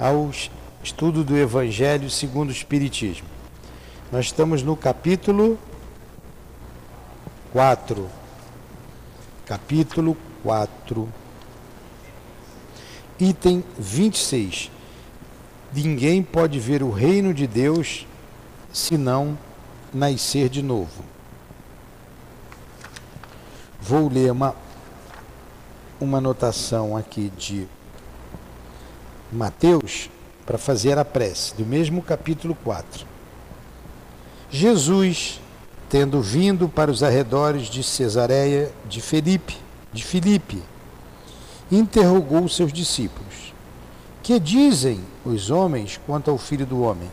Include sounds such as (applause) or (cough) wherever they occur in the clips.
ao estudo do Evangelho segundo o Espiritismo. Nós estamos no capítulo 4. Capítulo 4. Item 26. Ninguém pode ver o reino de Deus se não nascer de novo. Vou ler uma, uma anotação aqui de Mateus para fazer a prece, do mesmo capítulo 4. Jesus, tendo vindo para os arredores de Cesareia de Felipe, de Filipe, interrogou seus discípulos: Que dizem os homens quanto ao filho do homem?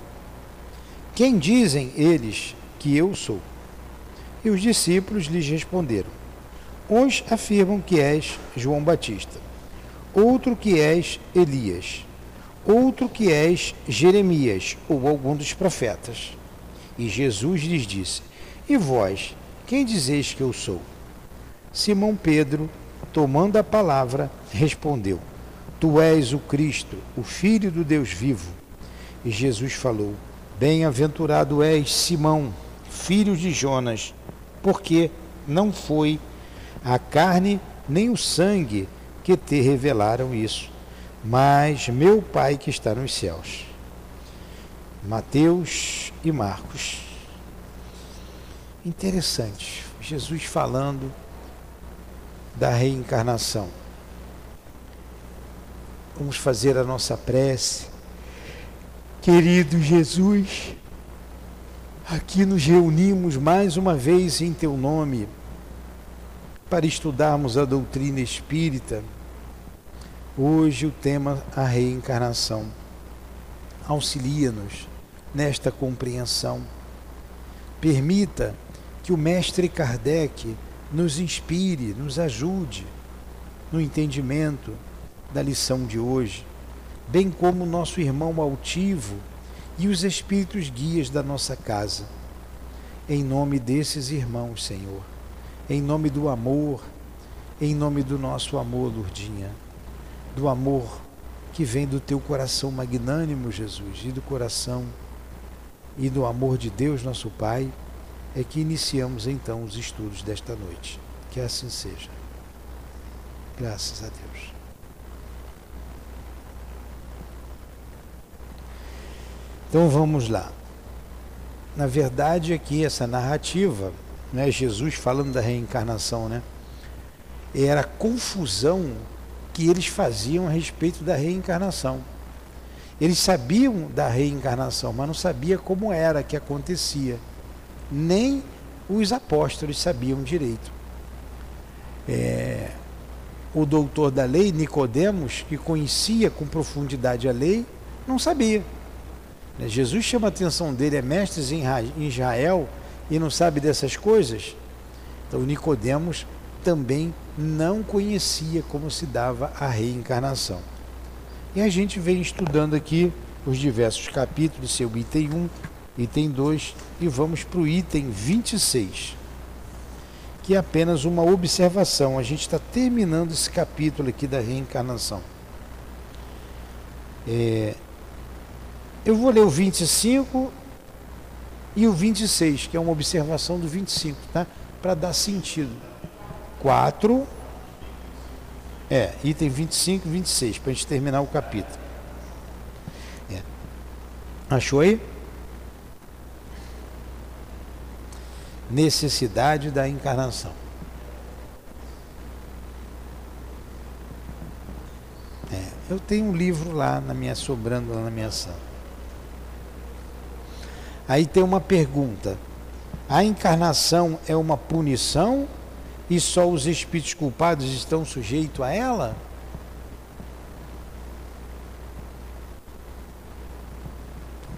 Quem dizem eles que eu sou? E os discípulos lhes responderam: Uns afirmam que és João Batista, outro que és Elias outro que és Jeremias ou algum dos profetas. E Jesus lhes disse: E vós, quem dizeis que eu sou? Simão Pedro, tomando a palavra, respondeu: Tu és o Cristo, o Filho do Deus vivo. E Jesus falou: Bem-aventurado és, Simão, filho de Jonas, porque não foi a carne nem o sangue que te revelaram isso mas meu Pai que está nos céus. Mateus e Marcos. Interessante, Jesus falando da reencarnação. Vamos fazer a nossa prece. Querido Jesus, aqui nos reunimos mais uma vez em Teu nome para estudarmos a doutrina espírita Hoje o tema a reencarnação. Auxilia-nos nesta compreensão. Permita que o mestre Kardec nos inspire, nos ajude no entendimento da lição de hoje, bem como nosso irmão altivo e os espíritos guias da nossa casa. Em nome desses irmãos, Senhor, em nome do amor, em nome do nosso amor, Lurdinha do amor que vem do teu coração magnânimo, Jesus, e do coração e do amor de Deus, nosso Pai, é que iniciamos então os estudos desta noite. Que assim seja. Graças a Deus. Então vamos lá. Na verdade, aqui essa narrativa, né, Jesus falando da reencarnação, né, era confusão que eles faziam a respeito da reencarnação. Eles sabiam da reencarnação, mas não sabia como era que acontecia. Nem os apóstolos sabiam direito. É, o doutor da lei, Nicodemos, que conhecia com profundidade a lei, não sabia. Né, Jesus chama a atenção dele, é mestre em Israel e não sabe dessas coisas. Então Nicodemos também não conhecia como se dava a reencarnação. E a gente vem estudando aqui os diversos capítulos, seu item 1, item 2, e vamos para o item 26, que é apenas uma observação. A gente está terminando esse capítulo aqui da reencarnação. É, eu vou ler o 25 e o 26, que é uma observação do 25, tá? Para dar sentido. 4, é, item 25 e 26, para a gente terminar o capítulo. É. Achou aí? Necessidade da encarnação. É, eu tenho um livro lá na minha sobrando lá na minha sala. Aí tem uma pergunta: a encarnação é uma punição e só os espíritos culpados estão sujeitos a ela?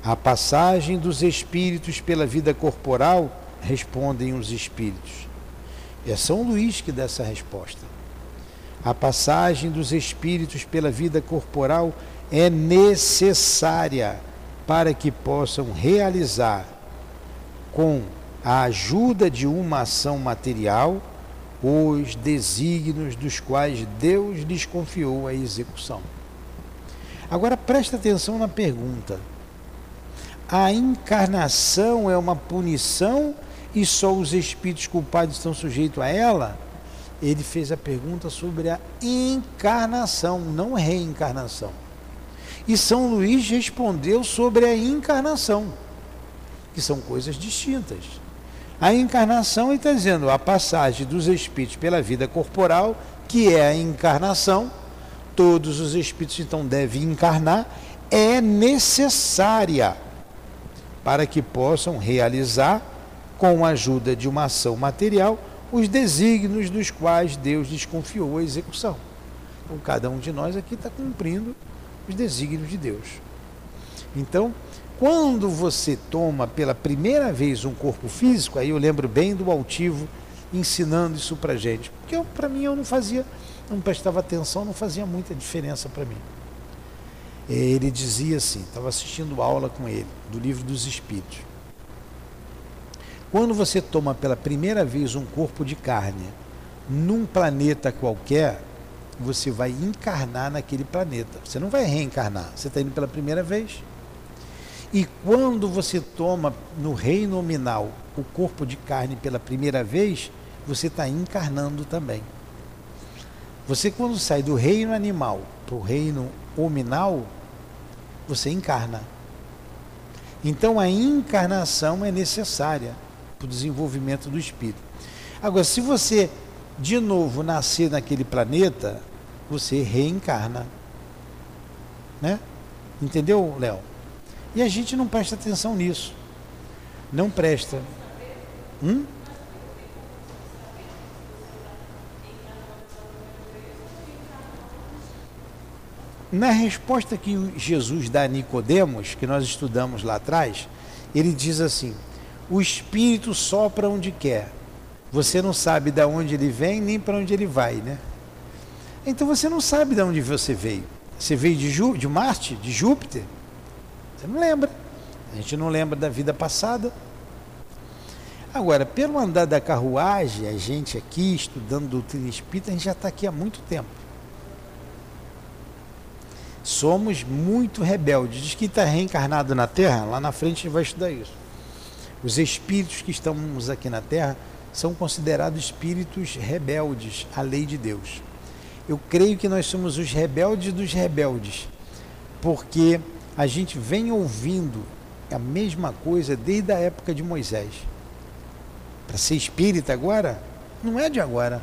A passagem dos espíritos pela vida corporal, respondem os espíritos. É São Luís que dá essa resposta. A passagem dos espíritos pela vida corporal é necessária para que possam realizar, com a ajuda de uma ação material, os desígnios dos quais Deus lhes confiou a execução. Agora presta atenção na pergunta. A encarnação é uma punição e só os espíritos culpados estão sujeitos a ela? Ele fez a pergunta sobre a encarnação, não reencarnação. E São Luís respondeu sobre a encarnação, que são coisas distintas. A encarnação, está dizendo, a passagem dos espíritos pela vida corporal, que é a encarnação, todos os espíritos então devem encarnar, é necessária para que possam realizar, com a ajuda de uma ação material, os desígnios dos quais Deus lhes confiou a execução. Então, cada um de nós aqui está cumprindo os desígnios de Deus. Então, quando você toma pela primeira vez um corpo físico, aí eu lembro bem do altivo ensinando isso para gente, porque para mim eu não fazia, não prestava atenção, não fazia muita diferença para mim. Ele dizia assim, estava assistindo aula com ele, do livro dos Espíritos. Quando você toma pela primeira vez um corpo de carne num planeta qualquer, você vai encarnar naquele planeta. Você não vai reencarnar, você está indo pela primeira vez. E quando você toma no reino nominal o corpo de carne pela primeira vez, você está encarnando também. Você, quando sai do reino animal para o reino hominal, você encarna. Então, a encarnação é necessária para o desenvolvimento do espírito. Agora, se você de novo nascer naquele planeta, você reencarna. Né? Entendeu, Léo? E a gente não presta atenção nisso. Não presta. Hum? Na resposta que Jesus dá a Nicodemos, que nós estudamos lá atrás, ele diz assim: o espírito sopra onde quer. Você não sabe de onde ele vem nem para onde ele vai, né? Então você não sabe de onde você veio. Você veio de, Jú de Marte, de Júpiter? Você não lembra. A gente não lembra da vida passada. Agora, pelo andar da carruagem, a gente aqui estudando doutrina espírita, a gente já está aqui há muito tempo. Somos muito rebeldes. Diz que está reencarnado na Terra, lá na frente a gente vai estudar isso. Os espíritos que estamos aqui na Terra são considerados espíritos rebeldes à lei de Deus. Eu creio que nós somos os rebeldes dos rebeldes, porque a gente vem ouvindo a mesma coisa desde a época de Moisés. Para ser espírita agora, não é de agora.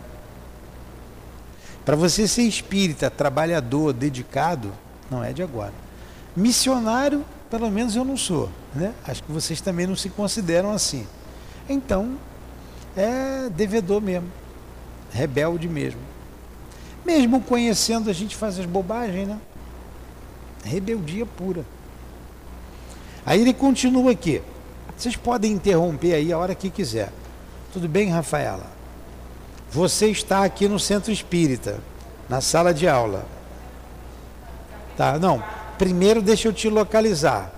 Para você ser espírita, trabalhador, dedicado, não é de agora. Missionário, pelo menos eu não sou. Né? Acho que vocês também não se consideram assim. Então, é devedor mesmo. Rebelde mesmo. Mesmo conhecendo, a gente faz as bobagens, né? Rebeldia pura. Aí ele continua aqui. Vocês podem interromper aí a hora que quiser. Tudo bem, Rafaela? Você está aqui no centro espírita, na sala de aula. Tá? Não. Primeiro deixa eu te localizar.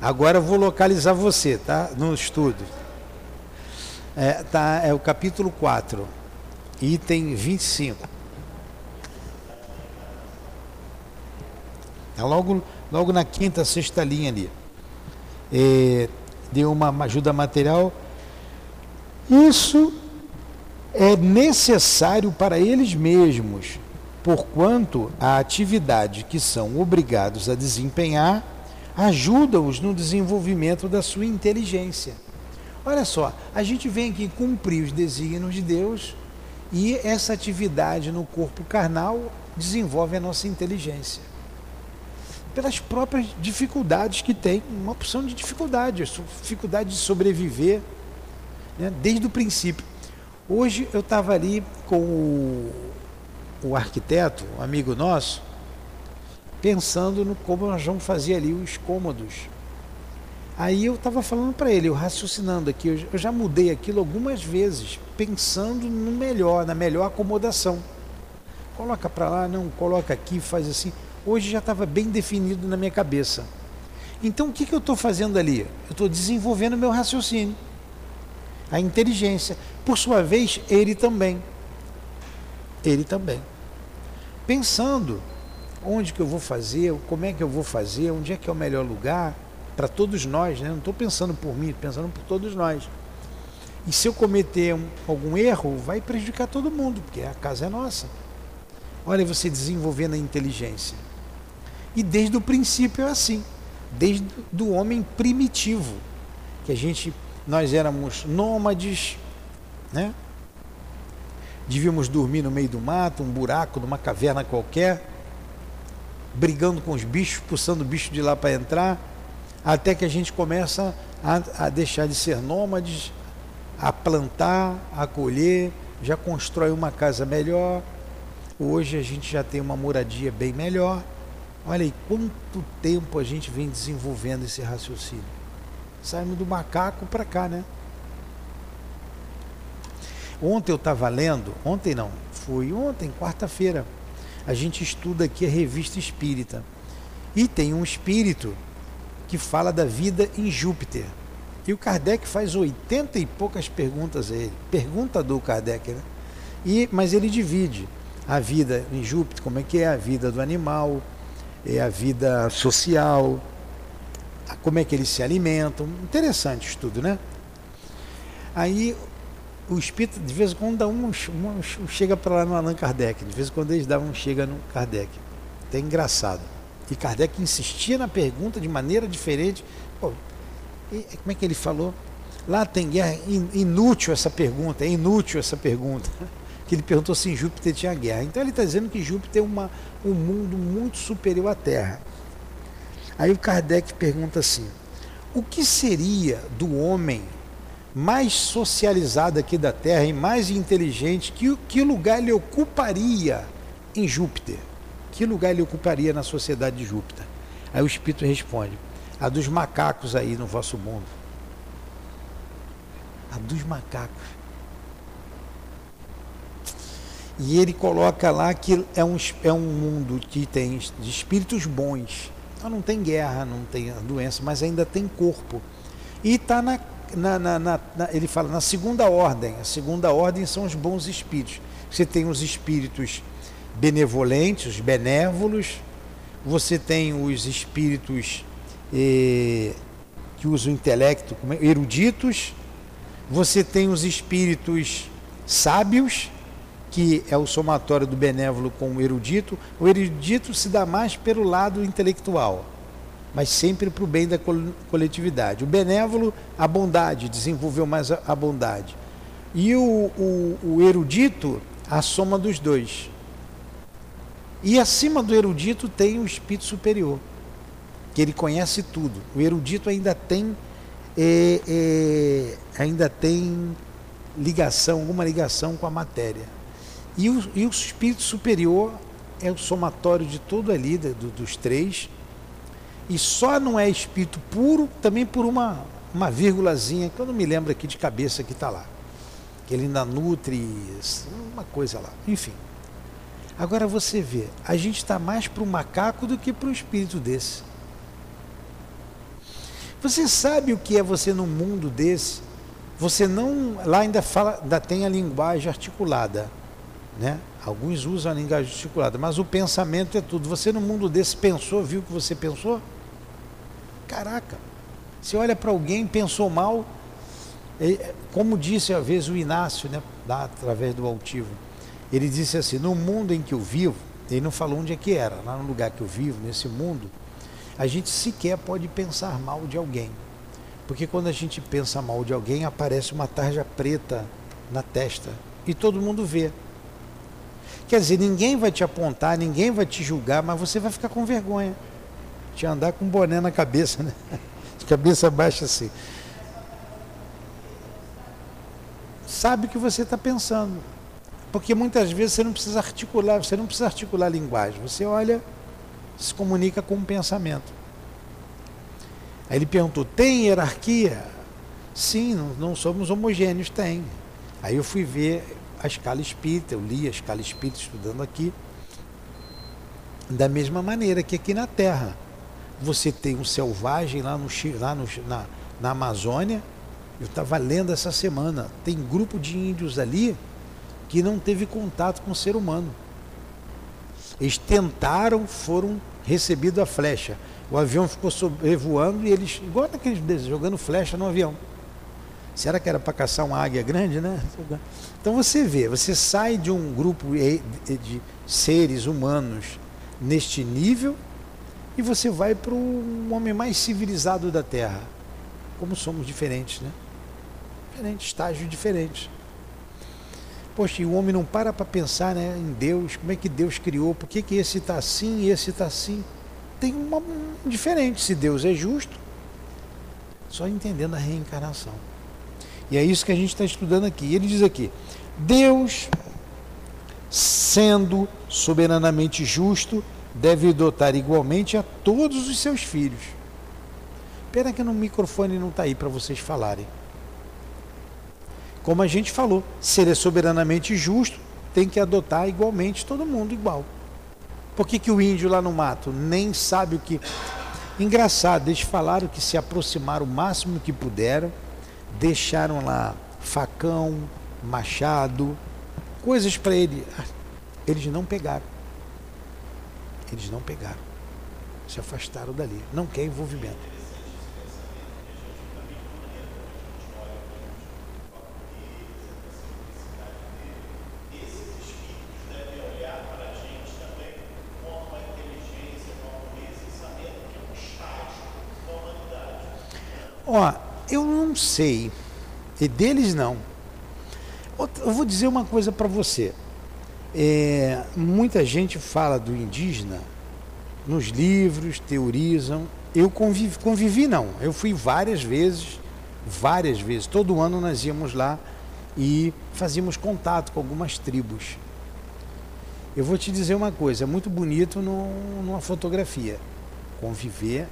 Agora eu vou localizar você, tá? No estudo. É, tá, é o capítulo 4, item 25. É logo, logo na quinta, sexta linha ali. É, deu uma ajuda material. Isso é necessário para eles mesmos, porquanto a atividade que são obrigados a desempenhar ajuda-os no desenvolvimento da sua inteligência. Olha só, a gente vem aqui cumprir os desígnios de Deus e essa atividade no corpo carnal desenvolve a nossa inteligência pelas próprias dificuldades que tem, uma opção de dificuldade, dificuldade de sobreviver, né, desde o princípio. Hoje eu estava ali com o, o arquiteto, um amigo nosso, pensando no como nós vamos fazer ali os cômodos. Aí eu estava falando para ele, eu raciocinando aqui, eu, já mudei aquilo algumas vezes, pensando no melhor, na melhor acomodação. Coloca para lá, não, coloca aqui, faz assim hoje já estava bem definido na minha cabeça. Então o que, que eu estou fazendo ali? Eu estou desenvolvendo meu raciocínio, a inteligência. Por sua vez, ele também. Ele também. Pensando onde que eu vou fazer, como é que eu vou fazer, onde é que é o melhor lugar para todos nós, né? Não estou pensando por mim, pensando por todos nós. E se eu cometer um, algum erro, vai prejudicar todo mundo, porque a casa é nossa. Olha você desenvolvendo a inteligência. E desde o princípio é assim, desde do homem primitivo, que a gente nós éramos nômades, né? Devíamos dormir no meio do mato, um buraco, numa caverna qualquer, brigando com os bichos, puxando o bicho de lá para entrar, até que a gente começa a, a deixar de ser nômades, a plantar, a colher, já constrói uma casa melhor. Hoje a gente já tem uma moradia bem melhor. Olha aí quanto tempo a gente vem desenvolvendo esse raciocínio. Saímos do macaco para cá, né? Ontem eu estava lendo, ontem não, foi ontem, quarta-feira. A gente estuda aqui a revista espírita. E tem um espírito que fala da vida em Júpiter. E o Kardec faz oitenta e poucas perguntas a ele. Pergunta do Kardec, né? E, mas ele divide a vida em Júpiter, como é que é a vida do animal, é a vida social, como é que eles se alimentam. Interessante isso tudo, né? Aí o espírito, de vez em quando, dá um, um, um chega para lá no Allan Kardec, de vez em quando eles davam um chega no Kardec. Até engraçado. E Kardec insistia na pergunta de maneira diferente. Pô, e, como é que ele falou? Lá tem guerra, inútil essa pergunta, é inútil essa pergunta. (laughs) Que ele perguntou se em Júpiter tinha guerra. Então ele está dizendo que Júpiter é uma, um mundo muito superior à Terra. Aí o Kardec pergunta assim: o que seria do homem mais socializado aqui da Terra e mais inteligente, que, que lugar ele ocuparia em Júpiter? Que lugar ele ocuparia na sociedade de Júpiter? Aí o Espírito responde: a dos macacos aí no vosso mundo. A dos macacos. E ele coloca lá que é um, é um mundo que tem de espíritos bons. Então não tem guerra, não tem doença, mas ainda tem corpo. E está na na, na, na, ele fala na segunda ordem. A segunda ordem são os bons espíritos. Você tem os espíritos benevolentes, os benévolos, você tem os espíritos eh, que usam o intelecto, é, eruditos, você tem os espíritos sábios, que é o somatório do benévolo com o erudito. O erudito se dá mais pelo lado intelectual mas sempre para o bem da coletividade. O benévolo, a bondade, desenvolveu mais a bondade. E o, o, o erudito, a soma dos dois. E acima do erudito tem o espírito superior, que ele conhece tudo. O erudito ainda tem, é, é, ainda tem ligação, alguma ligação com a matéria. E o, e o espírito superior é o somatório de tudo ali, do, dos três, e só não é espírito puro também por uma, uma vírgulazinha, que eu não me lembro aqui de cabeça que está lá. Que ele ainda nutre uma coisa lá. Enfim. Agora você vê, a gente está mais para o macaco do que para o espírito desse. Você sabe o que é você num mundo desse? Você não. Lá ainda fala, ainda tem a linguagem articulada. Né? Alguns usam a linguagem articulada, mas o pensamento é tudo. Você no mundo desse pensou, viu o que você pensou? Caraca, você olha para alguém, pensou mal, como disse às vezes o Inácio, né, através do altivo, ele disse assim: no mundo em que eu vivo, ele não falou onde é que era, lá no lugar que eu vivo, nesse mundo, a gente sequer pode pensar mal de alguém. Porque quando a gente pensa mal de alguém, aparece uma tarja preta na testa e todo mundo vê. Quer dizer, ninguém vai te apontar, ninguém vai te julgar, mas você vai ficar com vergonha de andar com um boné na cabeça, né? (laughs) De cabeça baixa assim. Sabe o que você está pensando. Porque muitas vezes você não precisa articular, você não precisa articular a linguagem. Você olha, se comunica com um pensamento. Aí ele perguntou: tem hierarquia? Sim, não, não somos homogêneos, tem. Aí eu fui ver a escala espírita, eu li a escala espírita estudando aqui. Da mesma maneira que aqui na Terra você tem um selvagem lá, no, lá no, na, na Amazônia. Eu estava lendo essa semana. Tem grupo de índios ali que não teve contato com o ser humano. Eles tentaram, foram recebidos a flecha. O avião ficou sobrevoando e eles, igual naqueles jogando flecha no avião. Será que era para caçar uma águia grande, né? Então você vê, você sai de um grupo de seres humanos neste nível e você vai para um homem mais civilizado da Terra. Como somos diferentes, né? Diferentes, estágios diferentes. Poxa, e o homem não para para pensar né, em Deus, como é que Deus criou, por que, que esse está assim e esse está assim. Tem uma um diferente. Se Deus é justo, só entendendo a reencarnação. E é isso que a gente está estudando aqui. Ele diz aqui: Deus, sendo soberanamente justo, deve dotar igualmente a todos os seus filhos. Pena que no microfone não está aí para vocês falarem. Como a gente falou, se ele é soberanamente justo, tem que adotar igualmente todo mundo igual. Por que, que o índio lá no mato nem sabe o que. Engraçado, eles falaram que se aproximaram o máximo que puderam, deixaram lá facão, machado, coisas para ele. Eles não pegaram. Eles não pegaram. Se afastaram dali. Não quer envolvimento. Ó, eu não sei. E deles não. Eu vou dizer uma coisa para você. É, muita gente fala do indígena nos livros, teorizam. Eu convivi, convivi não. Eu fui várias vezes, várias vezes. Todo ano nós íamos lá e fazíamos contato com algumas tribos. Eu vou te dizer uma coisa, é muito bonito no, numa fotografia. Conviver.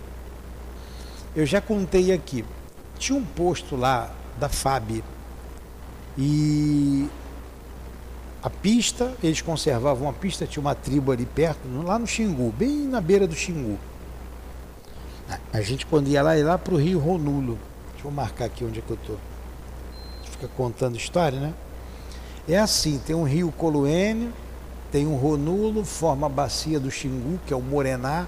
Eu já contei aqui. Tinha um posto lá da FAB e a pista, eles conservavam a pista, tinha uma tribo ali perto, lá no Xingu, bem na beira do Xingu. A gente quando ia lá, ia lá para o Rio Ronulo. Deixa eu marcar aqui onde é que eu estou. Fica contando história, né? É assim, tem um rio Coluênio, tem um Ronulo, forma a bacia do Xingu, que é o Morená.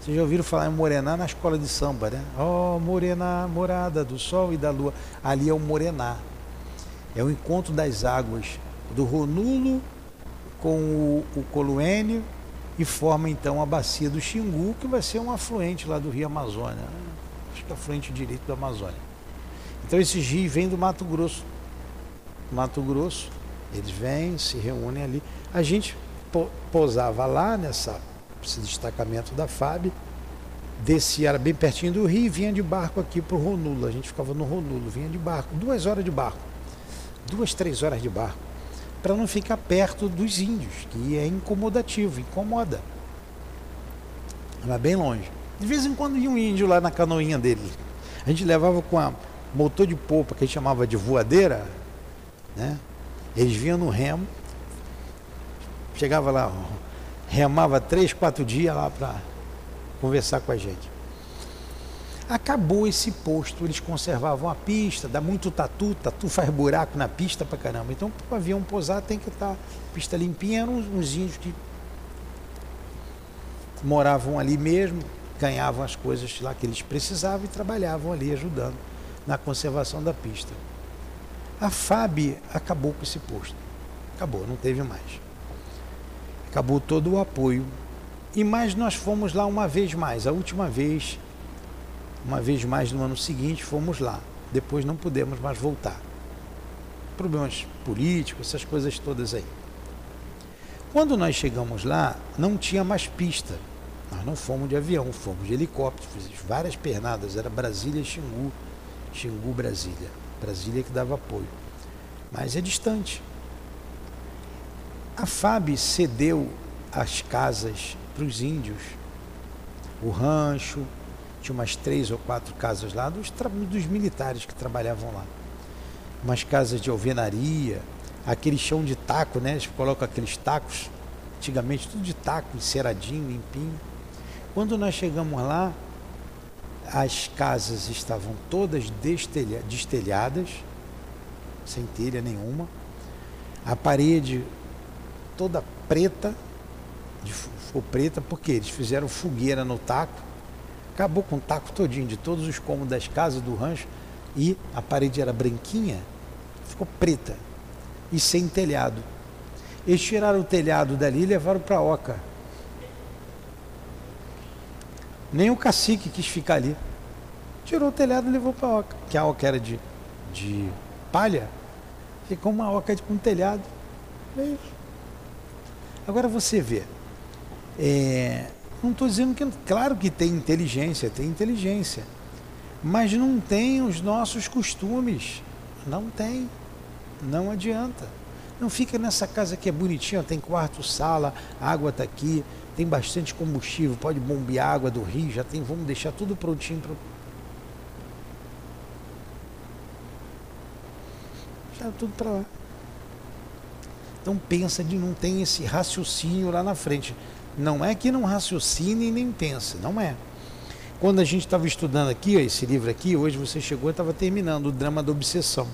Vocês já ouviram falar em Morená na escola de samba, né? Ó, oh, Morená, morada do sol e da lua. Ali é o Morená. É o encontro das águas do Ronulo com o, o Coluênio e forma então a bacia do Xingu, que vai ser um afluente lá do Rio Amazônia, né? acho que é afluente direito do Amazônia. Então esses rios vêm do Mato Grosso. Mato Grosso, eles vêm, se reúnem ali. A gente posava lá nessa esse destacamento da FAB, descia, era bem pertinho do rio e vinha de barco aqui para o Ronulo. A gente ficava no Ronulo, vinha de barco, duas horas de barco, duas, três horas de barco para não ficar perto dos índios, que é incomodativo, incomoda. Era bem longe. De vez em quando ia um índio lá na canoinha dele. A gente levava com a motor de polpa que a gente chamava de voadeira, né? Eles vinham no remo, chegava lá, remava três, quatro dias lá para conversar com a gente. Acabou esse posto, eles conservavam a pista, dá muito tatu, tatu faz buraco na pista pra caramba. Então, para o avião pousar, tem que estar tá, pista limpinha. Eram uns, uns índios que moravam ali mesmo, ganhavam as coisas lá que eles precisavam e trabalhavam ali ajudando na conservação da pista. A FAB acabou com esse posto. Acabou, não teve mais. Acabou todo o apoio. E mais nós fomos lá uma vez mais, a última vez uma vez mais no ano seguinte, fomos lá. Depois não pudemos mais voltar. Problemas políticos, essas coisas todas aí. Quando nós chegamos lá, não tinha mais pista. Nós não fomos de avião, fomos de helicóptero, fizemos várias pernadas. Era Brasília Xingu. Xingu, Brasília. Brasília que dava apoio. Mas é distante. A FAB cedeu as casas para os índios, o rancho, tinha umas três ou quatro casas lá dos, dos militares que trabalhavam lá. Umas casas de alvenaria, aquele chão de taco, né? Eles colocam aqueles tacos, antigamente tudo de taco, enceradinho, limpinho. Quando nós chegamos lá, as casas estavam todas destelha, destelhadas, sem telha nenhuma, a parede toda preta, ficou preta porque eles fizeram fogueira no taco, acabou com o taco todinho de todos os cômodos das casas do rancho e a parede era branquinha, ficou preta e sem telhado. Eles tiraram o telhado dali e levaram para a Oca. Nem o cacique quis ficar ali. Tirou o telhado e levou para a Oca, que a Oca era de, de palha. Ficou uma Oca com um telhado. É. Agora você vê. É, não estou dizendo que. Claro que tem inteligência, tem inteligência. Mas não tem os nossos costumes. Não tem. Não adianta. Não fica nessa casa que é bonitinha, tem quarto, sala, água está aqui, tem bastante combustível, pode bombear água do rio, já tem, vamos deixar tudo prontinho para. Já tudo para lá. Então pensa de não tem esse raciocínio lá na frente. Não é que não raciocine e nem pensa, não é. Quando a gente estava estudando aqui, esse livro aqui, hoje você chegou e estava terminando o drama da obsessão.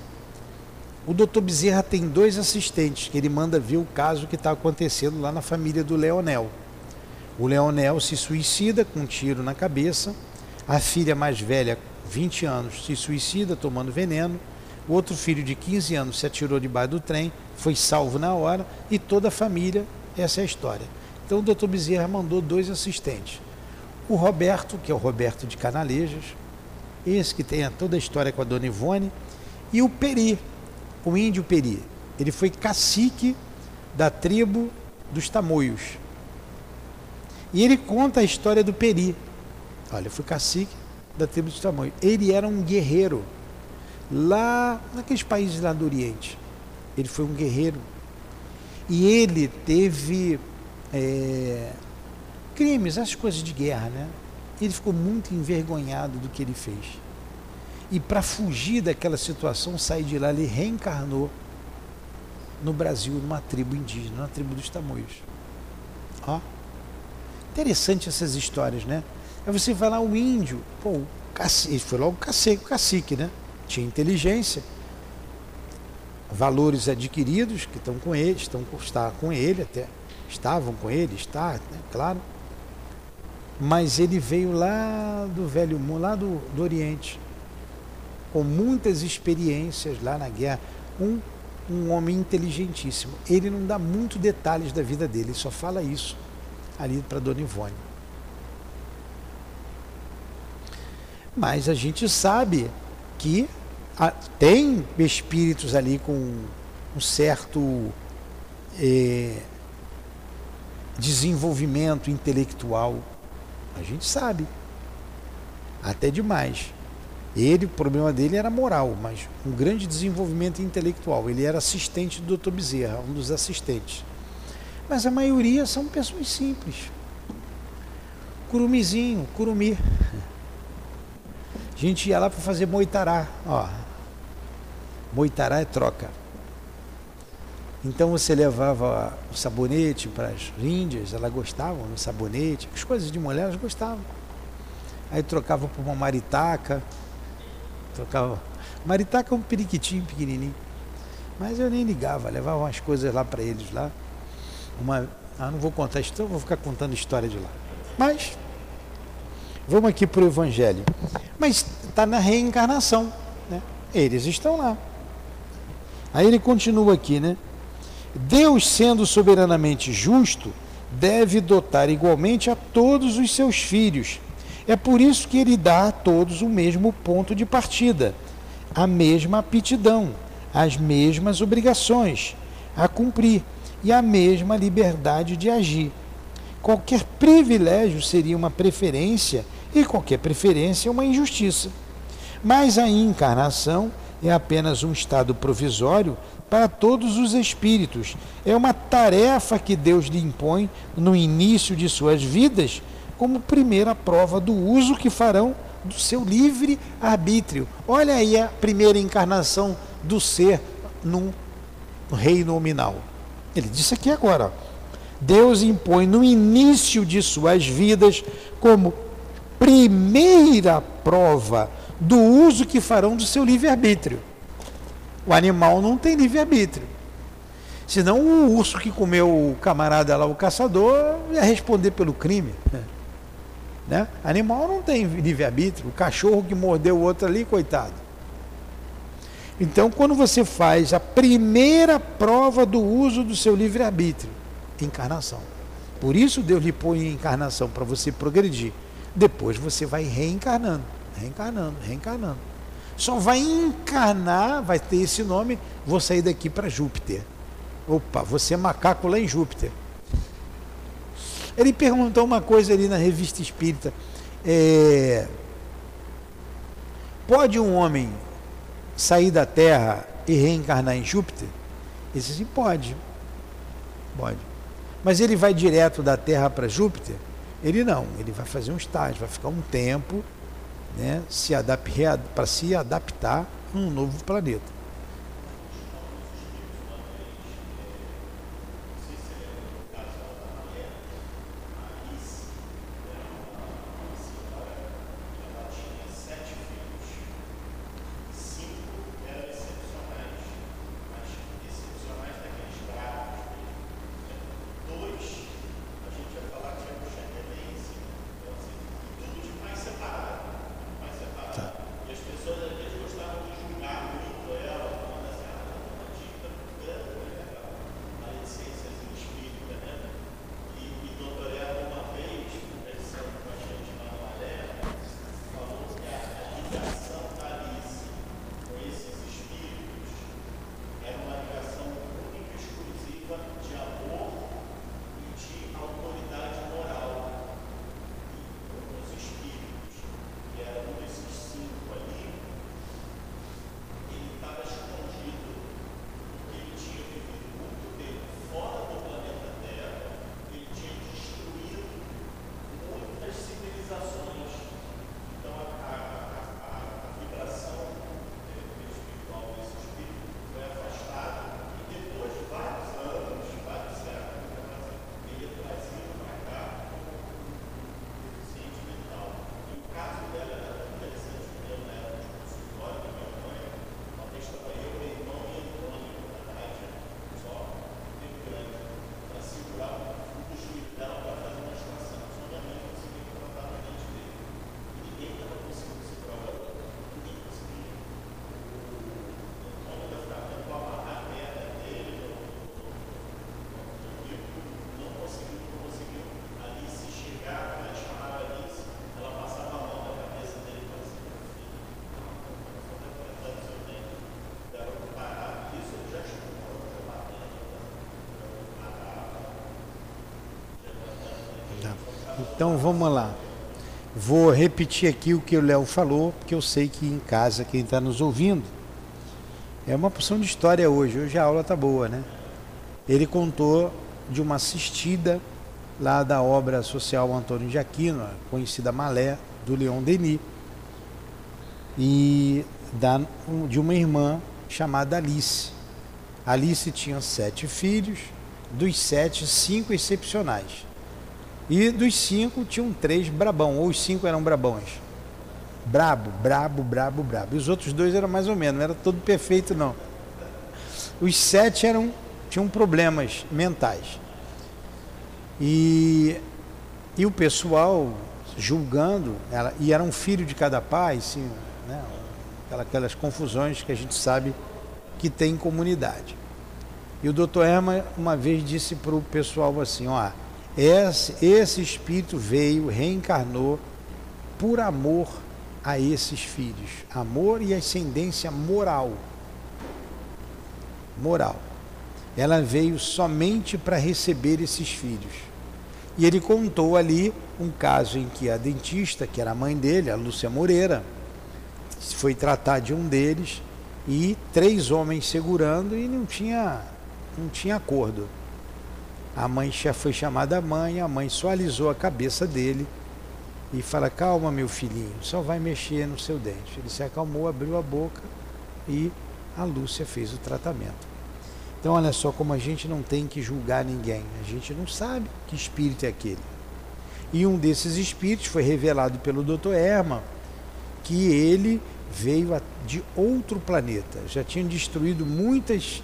O doutor Bezerra tem dois assistentes que ele manda ver o caso que está acontecendo lá na família do Leonel. O Leonel se suicida com um tiro na cabeça, a filha mais velha, 20 anos, se suicida tomando veneno, o outro filho de 15 anos se atirou debaixo do trem, foi salvo na hora e toda a família, essa é a história. Então o doutor Bezerra mandou dois assistentes. O Roberto, que é o Roberto de Canalejas, esse que tem toda a história com a dona Ivone, e o Peri, o índio Peri. Ele foi cacique da tribo dos Tamoios. E ele conta a história do Peri. Olha, foi cacique da tribo dos Tamoios. Ele era um guerreiro lá naqueles países lá do Oriente. Ele foi um guerreiro. E ele teve é, crimes, as coisas de guerra, né? Ele ficou muito envergonhado do que ele fez. E para fugir daquela situação, sair de lá, ele reencarnou no Brasil, numa tribo indígena, na tribo dos Tamoios. Ó. Interessante essas histórias, né? Aí você vai lá, o índio, pô, o cacique, foi logo o cacique, o cacique, né? Tinha inteligência, valores adquiridos que estão com ele, estão está com ele até, estavam com ele, está, né? claro. Mas ele veio lá do velho mundo, lá do, do Oriente com muitas experiências lá na guerra, um, um homem inteligentíssimo. Ele não dá muito detalhes da vida dele, ele só fala isso ali para Dona Ivone. Mas a gente sabe que tem espíritos ali com um certo é, desenvolvimento intelectual. A gente sabe. Até demais. Ele, o problema dele era moral, mas um grande desenvolvimento intelectual. Ele era assistente do Dr. Bezerra, um dos assistentes. Mas a maioria são pessoas simples. Curumizinho, curumi. A gente ia lá para fazer moitará. Ó. Moitará é troca. Então você levava o sabonete para as índias, elas gostavam do sabonete, as coisas de mulher elas gostavam. Aí trocava por uma maritaca, Trocava. Maritaca é um periquitinho pequenininho. Mas eu nem ligava, levava umas coisas lá para eles lá. Uma, ah, não vou contar história, vou ficar contando história de lá. Mas vamos aqui para o Evangelho. Mas está na reencarnação, né? Eles estão lá. Aí ele continua aqui, né? Deus, sendo soberanamente justo, deve dotar igualmente a todos os seus filhos é por isso que ele dá a todos o mesmo ponto de partida, a mesma aptidão, as mesmas obrigações a cumprir e a mesma liberdade de agir. Qualquer privilégio seria uma preferência e qualquer preferência é uma injustiça. Mas a encarnação é apenas um estado provisório para todos os espíritos. É uma tarefa que Deus lhe impõe no início de suas vidas como primeira prova do uso que farão do seu livre arbítrio. Olha aí a primeira encarnação do ser num rei nominal. Ele disse aqui agora: Deus impõe no início de suas vidas como primeira prova do uso que farão do seu livre arbítrio. O animal não tem livre arbítrio. Senão o urso que comeu o camarada lá, o caçador, ia responder pelo crime. Né? Animal não tem livre-arbítrio. O cachorro que mordeu o outro ali, coitado. Então, quando você faz a primeira prova do uso do seu livre-arbítrio, encarnação. Por isso Deus lhe põe encarnação, para você progredir. Depois você vai reencarnando, reencarnando, reencarnando. Só vai encarnar, vai ter esse nome, vou sair daqui para Júpiter. Opa, você é macaco lá em Júpiter. Ele perguntou uma coisa ali na revista espírita. É, pode um homem sair da Terra e reencarnar em Júpiter? Ele disse assim, pode. Pode. Mas ele vai direto da Terra para Júpiter? Ele não, ele vai fazer um estágio, vai ficar um tempo né, para se adaptar a um novo planeta. Então vamos lá. Vou repetir aqui o que o Léo falou, porque eu sei que em casa quem está nos ouvindo é uma porção de história hoje. Hoje a aula tá boa, né? Ele contou de uma assistida lá da obra social Antônio de Aquino, conhecida Malé, do Leon Denis, e da, de uma irmã chamada Alice. Alice tinha sete filhos, dos sete, cinco excepcionais. E dos cinco tinham três brabão, ou os cinco eram brabões. Brabo, brabo, brabo, brabo. E os outros dois eram mais ou menos, não era todo perfeito não. Os sete eram tinham problemas mentais. E, e o pessoal julgando, ela, e era um filho de cada pai, sim, né, aquelas confusões que a gente sabe que tem em comunidade. E o doutor Erma uma vez disse para o pessoal assim, ó, esse, esse espírito veio, reencarnou por amor a esses filhos. Amor e ascendência moral. Moral. Ela veio somente para receber esses filhos. E ele contou ali um caso em que a dentista, que era a mãe dele, a Lúcia Moreira, foi tratar de um deles e três homens segurando e não tinha, não tinha acordo. A mãe foi chamada mãe, a mãe só alisou a cabeça dele e fala: Calma, meu filhinho, só vai mexer no seu dente. Ele se acalmou, abriu a boca e a Lúcia fez o tratamento. Então, olha só como a gente não tem que julgar ninguém, a gente não sabe que espírito é aquele. E um desses espíritos foi revelado pelo Dr. Herman, que ele veio de outro planeta, já tinha destruído muitas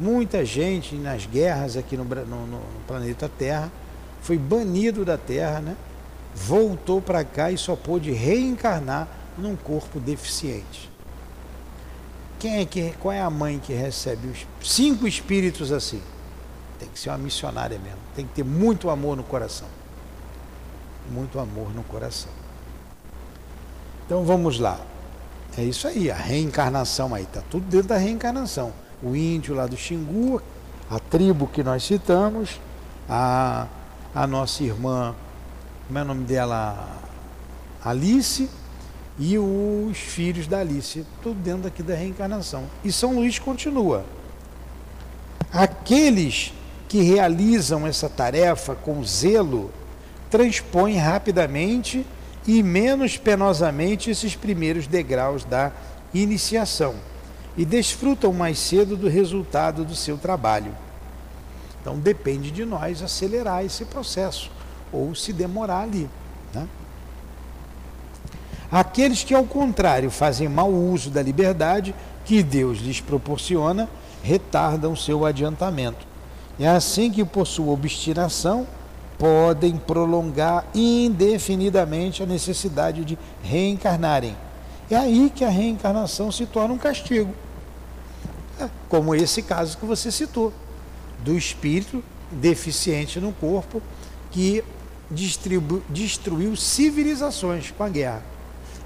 Muita gente nas guerras aqui no, no, no planeta Terra foi banido da Terra, né? voltou para cá e só pôde reencarnar num corpo deficiente. Quem é que, qual é a mãe que recebe os cinco espíritos assim? Tem que ser uma missionária mesmo. Tem que ter muito amor no coração. Muito amor no coração. Então vamos lá. É isso aí, a reencarnação aí, está tudo dentro da reencarnação. O índio lá do Xingu, a tribo que nós citamos, a, a nossa irmã, como é o nome dela? Alice, e os filhos da Alice, tudo dentro aqui da reencarnação. E São Luís continua. Aqueles que realizam essa tarefa com zelo transpõem rapidamente e menos penosamente esses primeiros degraus da iniciação e desfrutam mais cedo do resultado do seu trabalho. Então depende de nós acelerar esse processo ou se demorar ali. Né? Aqueles que, ao contrário, fazem mau uso da liberdade que Deus lhes proporciona, retardam seu adiantamento. É assim que, por sua obstinação, podem prolongar indefinidamente a necessidade de reencarnarem. É aí que a reencarnação se torna um castigo. É, como esse caso que você citou, do espírito deficiente no corpo que destruiu civilizações com a guerra.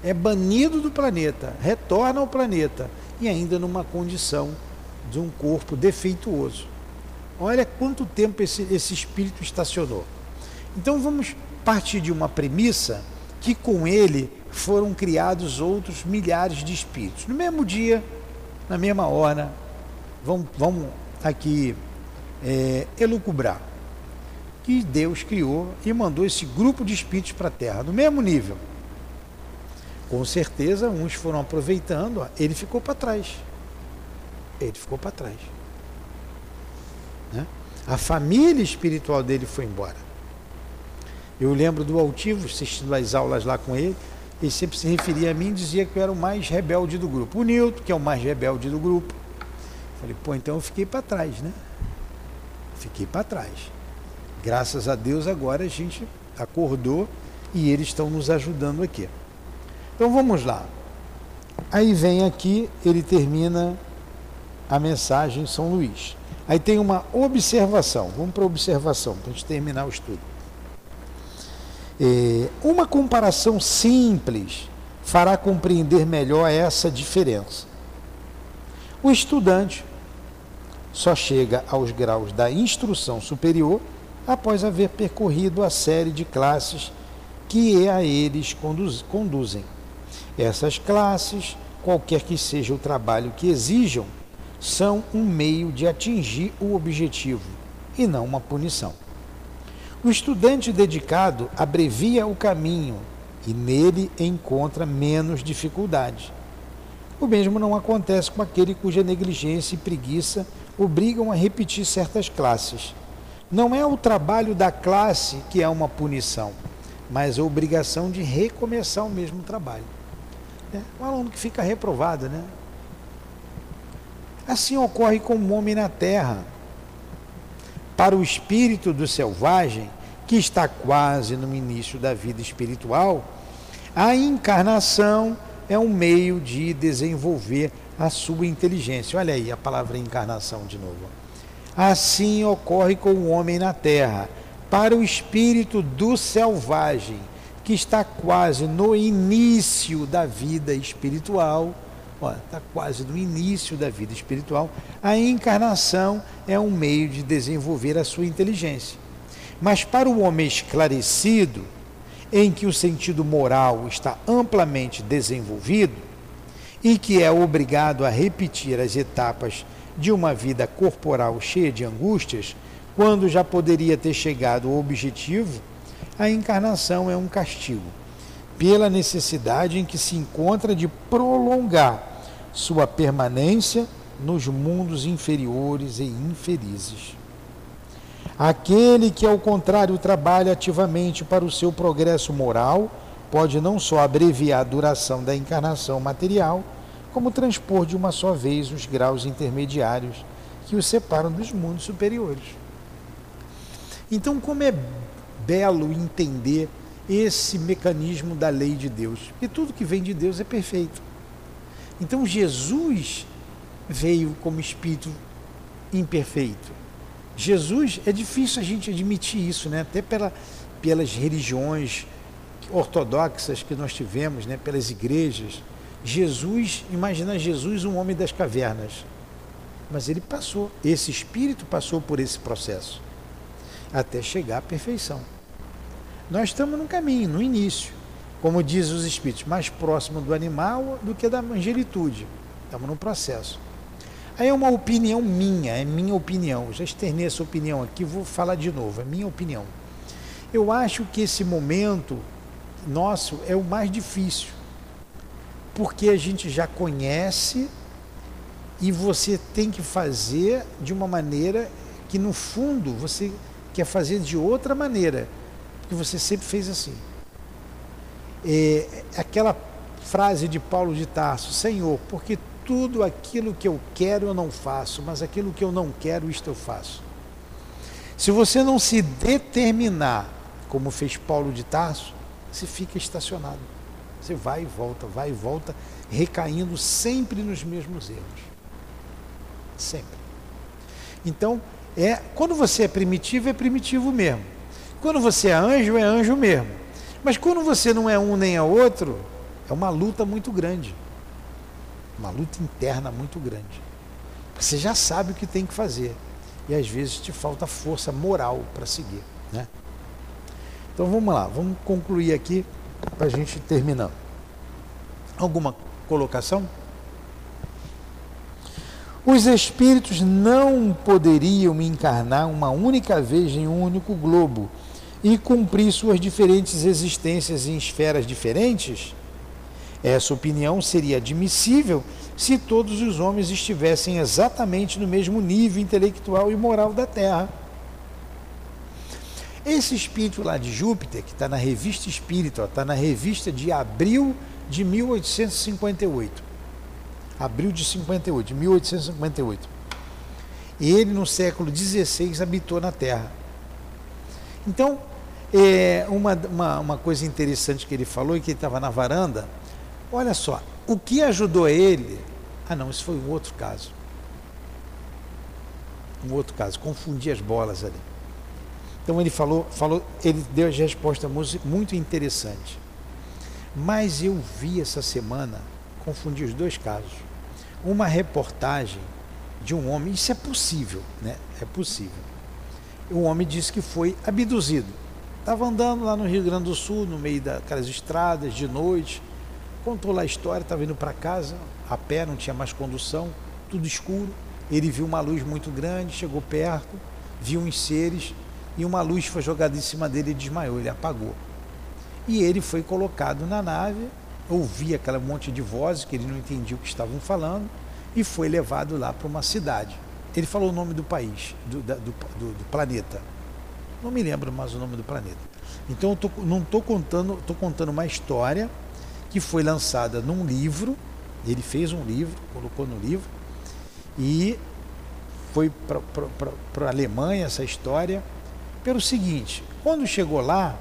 É banido do planeta, retorna ao planeta e ainda numa condição de um corpo defeituoso. Olha quanto tempo esse, esse espírito estacionou. Então vamos partir de uma premissa que com ele foram criados outros milhares de espíritos. No mesmo dia, na mesma hora, vamos, vamos aqui é, elucubrar que Deus criou e mandou esse grupo de espíritos para a Terra, no mesmo nível. Com certeza, uns foram aproveitando, ele ficou para trás. Ele ficou para trás. Né? A família espiritual dele foi embora. Eu lembro do Altivo, assistindo as aulas lá com ele, ele sempre se referia a mim e dizia que eu era o mais rebelde do grupo. O Nilton, que é o mais rebelde do grupo. Falei, pô, então eu fiquei para trás, né? Fiquei para trás. Graças a Deus agora a gente acordou e eles estão nos ajudando aqui. Então vamos lá. Aí vem aqui, ele termina a mensagem São Luís. Aí tem uma observação. Vamos para a observação, para a gente terminar o estudo. É, uma comparação simples fará compreender melhor essa diferença. O estudante só chega aos graus da instrução superior após haver percorrido a série de classes que a eles conduz, conduzem. Essas classes, qualquer que seja o trabalho que exijam, são um meio de atingir o objetivo e não uma punição. O estudante dedicado abrevia o caminho e nele encontra menos dificuldade. O mesmo não acontece com aquele cuja negligência e preguiça obrigam a repetir certas classes. Não é o trabalho da classe que é uma punição, mas a obrigação de recomeçar o mesmo trabalho. É um aluno que fica reprovado, né? Assim ocorre com o homem na terra. Para o espírito do selvagem, que está quase no início da vida espiritual, a encarnação é um meio de desenvolver a sua inteligência. Olha aí a palavra encarnação de novo. Assim ocorre com o homem na terra. Para o espírito do selvagem, que está quase no início da vida espiritual, está quase no início da vida espiritual, a encarnação é um meio de desenvolver a sua inteligência. Mas para o homem esclarecido, em que o sentido moral está amplamente desenvolvido e que é obrigado a repetir as etapas de uma vida corporal cheia de angústias, quando já poderia ter chegado ao objetivo, a encarnação é um castigo, pela necessidade em que se encontra de prolongar sua permanência nos mundos inferiores e infelizes. Aquele que, ao contrário, trabalha ativamente para o seu progresso moral, pode não só abreviar a duração da encarnação material, como transpor de uma só vez os graus intermediários que o separam dos mundos superiores. Então, como é belo entender esse mecanismo da lei de Deus, porque tudo que vem de Deus é perfeito. Então, Jesus veio como espírito imperfeito. Jesus, é difícil a gente admitir isso, né? até pela, pelas religiões ortodoxas que nós tivemos, né? pelas igrejas. Jesus, imagina Jesus um homem das cavernas. Mas ele passou, esse espírito passou por esse processo até chegar à perfeição. Nós estamos no caminho, no início, como diz os espíritos, mais próximo do animal do que da angelitude. Estamos no processo. Aí é uma opinião minha, é minha opinião. Já externei essa opinião aqui, vou falar de novo, é minha opinião. Eu acho que esse momento nosso é o mais difícil, porque a gente já conhece e você tem que fazer de uma maneira que no fundo você quer fazer de outra maneira, porque você sempre fez assim. É, aquela frase de Paulo de Tarso, Senhor, porque tudo aquilo que eu quero eu não faço, mas aquilo que eu não quero, isto eu faço. Se você não se determinar, como fez Paulo de Tarso, você fica estacionado. Você vai e volta, vai e volta, recaindo sempre nos mesmos erros. Sempre. Então, é, quando você é primitivo, é primitivo mesmo. Quando você é anjo, é anjo mesmo. Mas quando você não é um nem é outro, é uma luta muito grande. Uma luta interna muito grande. Você já sabe o que tem que fazer. E às vezes te falta força moral para seguir. Né? Então vamos lá, vamos concluir aqui para a gente terminar. Alguma colocação? Os espíritos não poderiam encarnar uma única vez em um único globo e cumprir suas diferentes existências em esferas diferentes? Essa opinião seria admissível se todos os homens estivessem exatamente no mesmo nível intelectual e moral da Terra. Esse espírito lá de Júpiter, que está na revista Espírita, está na revista de abril de 1858. Abril de 58, de 1858. Ele, no século XVI, habitou na Terra. Então, é, uma, uma, uma coisa interessante que ele falou, e que ele estava na varanda, Olha só, o que ajudou ele. Ah, não, isso foi um outro caso. Um outro caso, confundi as bolas ali. Então ele falou, falou, ele deu as respostas muito interessantes. Mas eu vi essa semana, confundi os dois casos. Uma reportagem de um homem, isso é possível, né? É possível. O homem disse que foi abduzido. Estava andando lá no Rio Grande do Sul, no meio daquelas estradas de noite, Contou lá a história, estava indo para casa, a pé, não tinha mais condução, tudo escuro. Ele viu uma luz muito grande, chegou perto, viu uns seres e uma luz foi jogada em cima dele e desmaiou, ele apagou. E ele foi colocado na nave, ouvia aquele monte de vozes que ele não entendia o que estavam falando e foi levado lá para uma cidade. Ele falou o nome do país, do, do, do, do planeta. Não me lembro mais o nome do planeta. Então eu tô, não estou contando, estou contando uma história que foi lançada num livro. Ele fez um livro, colocou no livro, e foi para a Alemanha essa história. Pelo seguinte: quando chegou lá,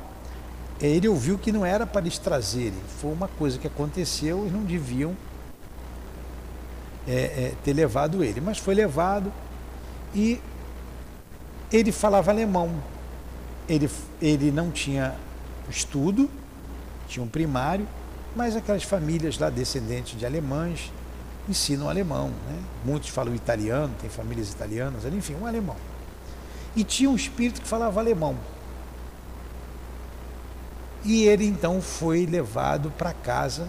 ele ouviu que não era para eles trazerem, foi uma coisa que aconteceu e não deviam é, é, ter levado ele, mas foi levado e ele falava alemão. Ele, ele não tinha estudo, tinha um primário, mas aquelas famílias lá descendentes de alemães ensinam alemão, né? Muitos falam italiano, tem famílias italianas, enfim, um alemão. E tinha um espírito que falava alemão. E ele então foi levado para casa,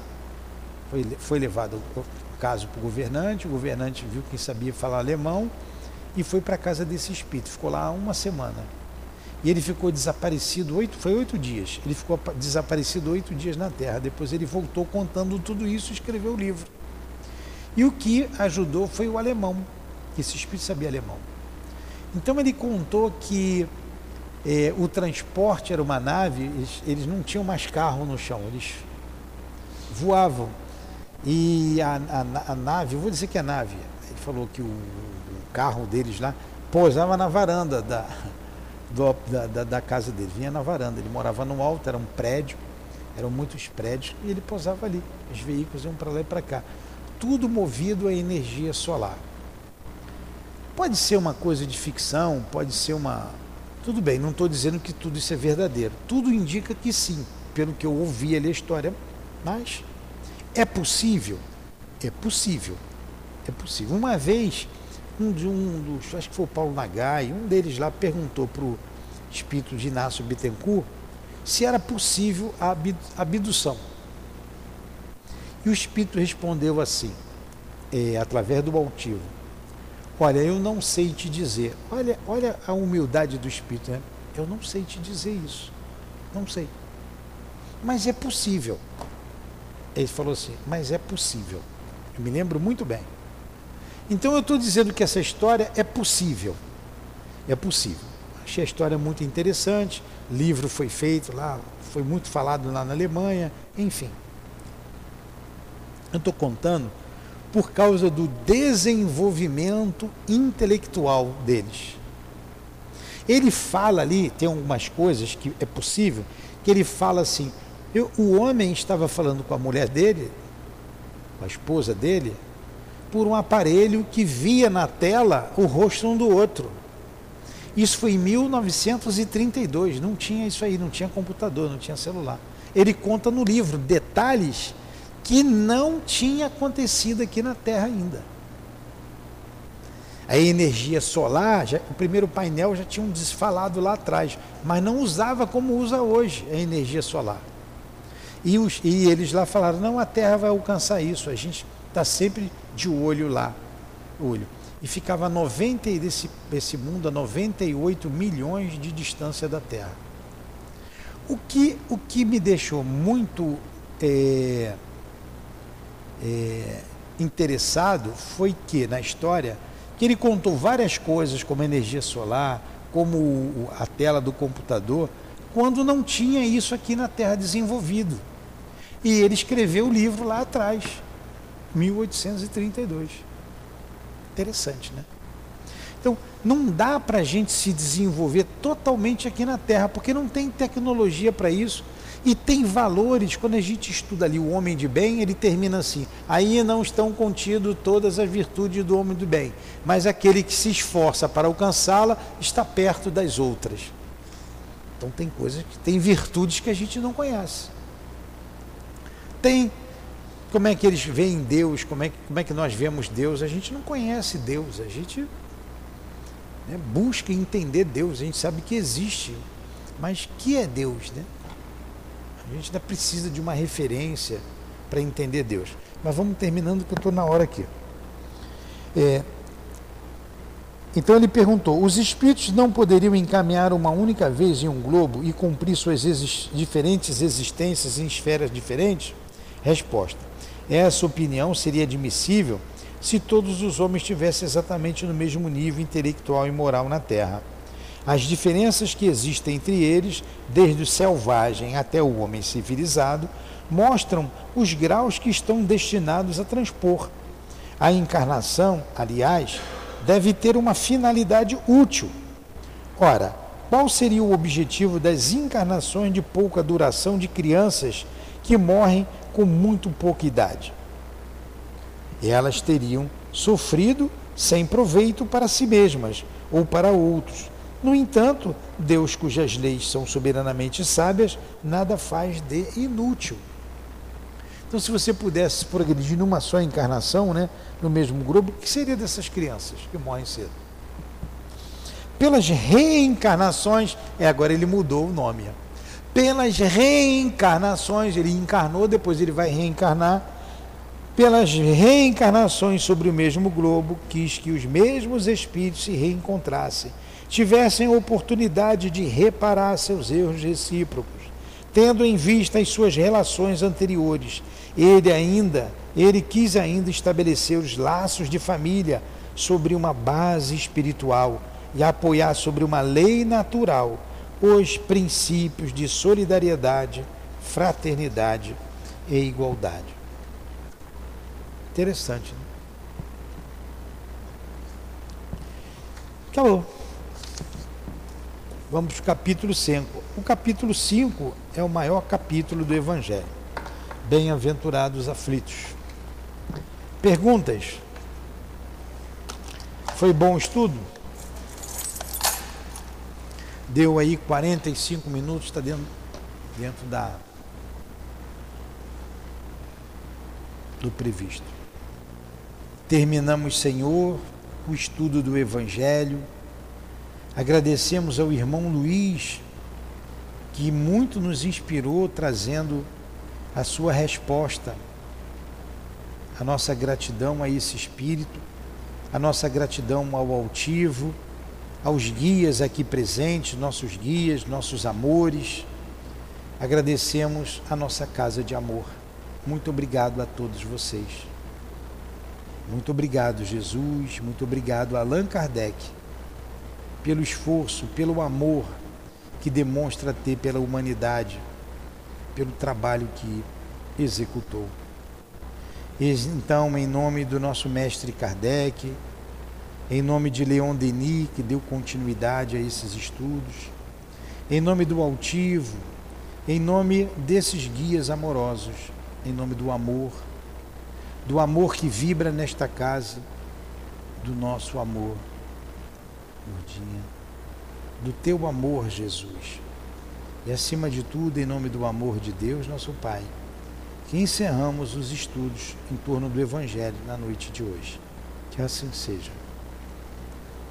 foi, foi levado o caso para o governante, o governante viu que sabia falar alemão e foi para casa desse espírito. Ficou lá uma semana. E ele ficou desaparecido oito, foi oito dias. Ele ficou desaparecido oito dias na Terra. Depois ele voltou contando tudo isso e escreveu o livro. E o que ajudou foi o alemão, que esse espírito sabia alemão. Então ele contou que é, o transporte era uma nave, eles, eles, não tinham mais carro no chão, eles voavam. E a, a, a nave, vou dizer que é nave, ele falou que o, o carro deles lá pousava na varanda da, do, da, da, casa dele, vinha na varanda. Ele morava no alto, era um prédio, eram muitos prédios, e ele pousava ali. Os veículos iam para lá e para cá. Tudo movido a energia solar. Pode ser uma coisa de ficção, pode ser uma. Tudo bem, não estou dizendo que tudo isso é verdadeiro. Tudo indica que sim, pelo que eu ouvi ali a história. Mas é possível? É possível. É possível. Uma vez, um, de, um dos, acho que foi o Paulo Nagai, um deles lá perguntou para o espírito de Inácio Bittencourt se era possível a abdução. E o espírito respondeu assim, é, através do altivo: Olha, eu não sei te dizer. Olha, olha a humildade do espírito, né? Eu não sei te dizer isso. Não sei. Mas é possível. Ele falou assim, mas é possível. Eu me lembro muito bem. Então eu estou dizendo que essa história é possível. É possível. Achei a história muito interessante. Livro foi feito lá, foi muito falado lá na Alemanha, enfim. Eu estou contando por causa do desenvolvimento intelectual deles. Ele fala ali, tem algumas coisas que é possível, que ele fala assim: eu, o homem estava falando com a mulher dele, com a esposa dele, por um aparelho que via na tela o rosto um do outro. Isso foi em 1932, não tinha isso aí, não tinha computador, não tinha celular. Ele conta no livro detalhes que não tinha acontecido aqui na Terra ainda. A energia solar, já, o primeiro painel já tinha um desfalado lá atrás, mas não usava como usa hoje a energia solar. E, os, e eles lá falaram: não, a Terra vai alcançar isso, a gente está sempre de olho lá. Olho. E ficava 90 desse, desse mundo a 98 milhões de distância da Terra. O que, o que me deixou muito é, é, interessado foi que, na história, que ele contou várias coisas, como energia solar, como a tela do computador, quando não tinha isso aqui na Terra desenvolvido. E ele escreveu o livro lá atrás, 1832. Interessante, né? Então, não dá para a gente se desenvolver totalmente aqui na Terra, porque não tem tecnologia para isso. E tem valores, quando a gente estuda ali o homem de bem, ele termina assim: aí não estão contidas todas as virtudes do homem do bem, mas aquele que se esforça para alcançá-la está perto das outras. Então tem coisas tem virtudes que a gente não conhece. Tem como é que eles veem Deus, como é, como é que nós vemos Deus, a gente não conhece Deus, a gente né, busca entender Deus, a gente sabe que existe, mas que é Deus, né? A gente ainda precisa de uma referência para entender Deus. Mas vamos terminando que eu estou na hora aqui. É, então ele perguntou: os espíritos não poderiam encaminhar uma única vez em um globo e cumprir suas diferentes existências em esferas diferentes? Resposta: essa opinião seria admissível se todos os homens estivessem exatamente no mesmo nível intelectual e moral na Terra. As diferenças que existem entre eles, desde o selvagem até o homem civilizado, mostram os graus que estão destinados a transpor. A encarnação, aliás, deve ter uma finalidade útil. Ora, qual seria o objetivo das encarnações de pouca duração de crianças que morrem com muito pouca idade? Elas teriam sofrido sem proveito para si mesmas ou para outros no entanto, Deus, cujas leis são soberanamente sábias, nada faz de inútil. Então, se você pudesse progredir numa só encarnação, né, no mesmo grupo, o que seria dessas crianças que morrem cedo? Pelas reencarnações, é agora ele mudou o nome. Pelas reencarnações, ele encarnou, depois ele vai reencarnar. Pelas reencarnações sobre o mesmo globo, quis que os mesmos espíritos se reencontrassem tivessem oportunidade de reparar seus erros recíprocos, tendo em vista as suas relações anteriores. Ele ainda, ele quis ainda estabelecer os laços de família sobre uma base espiritual e apoiar sobre uma lei natural os princípios de solidariedade, fraternidade e igualdade. Interessante, né? Acabou. Vamos para o capítulo 5. O capítulo 5 é o maior capítulo do Evangelho. Bem-aventurados aflitos. Perguntas? Foi bom o estudo? Deu aí 45 minutos, está dentro, dentro da do previsto. Terminamos, Senhor, o estudo do Evangelho. Agradecemos ao irmão Luiz, que muito nos inspirou trazendo a sua resposta. A nossa gratidão a esse espírito, a nossa gratidão ao altivo, aos guias aqui presentes, nossos guias, nossos amores. Agradecemos a nossa casa de amor. Muito obrigado a todos vocês. Muito obrigado, Jesus. Muito obrigado, Allan Kardec, pelo esforço, pelo amor que demonstra ter pela humanidade, pelo trabalho que executou. Então, em nome do nosso mestre Kardec, em nome de Leon Denis, que deu continuidade a esses estudos, em nome do Altivo, em nome desses guias amorosos, em nome do amor, do amor que vibra nesta casa, do nosso amor, Gordinha, do teu amor, Jesus. E acima de tudo, em nome do amor de Deus, nosso Pai, que encerramos os estudos em torno do Evangelho na noite de hoje. Que assim seja.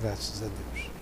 Graças a Deus.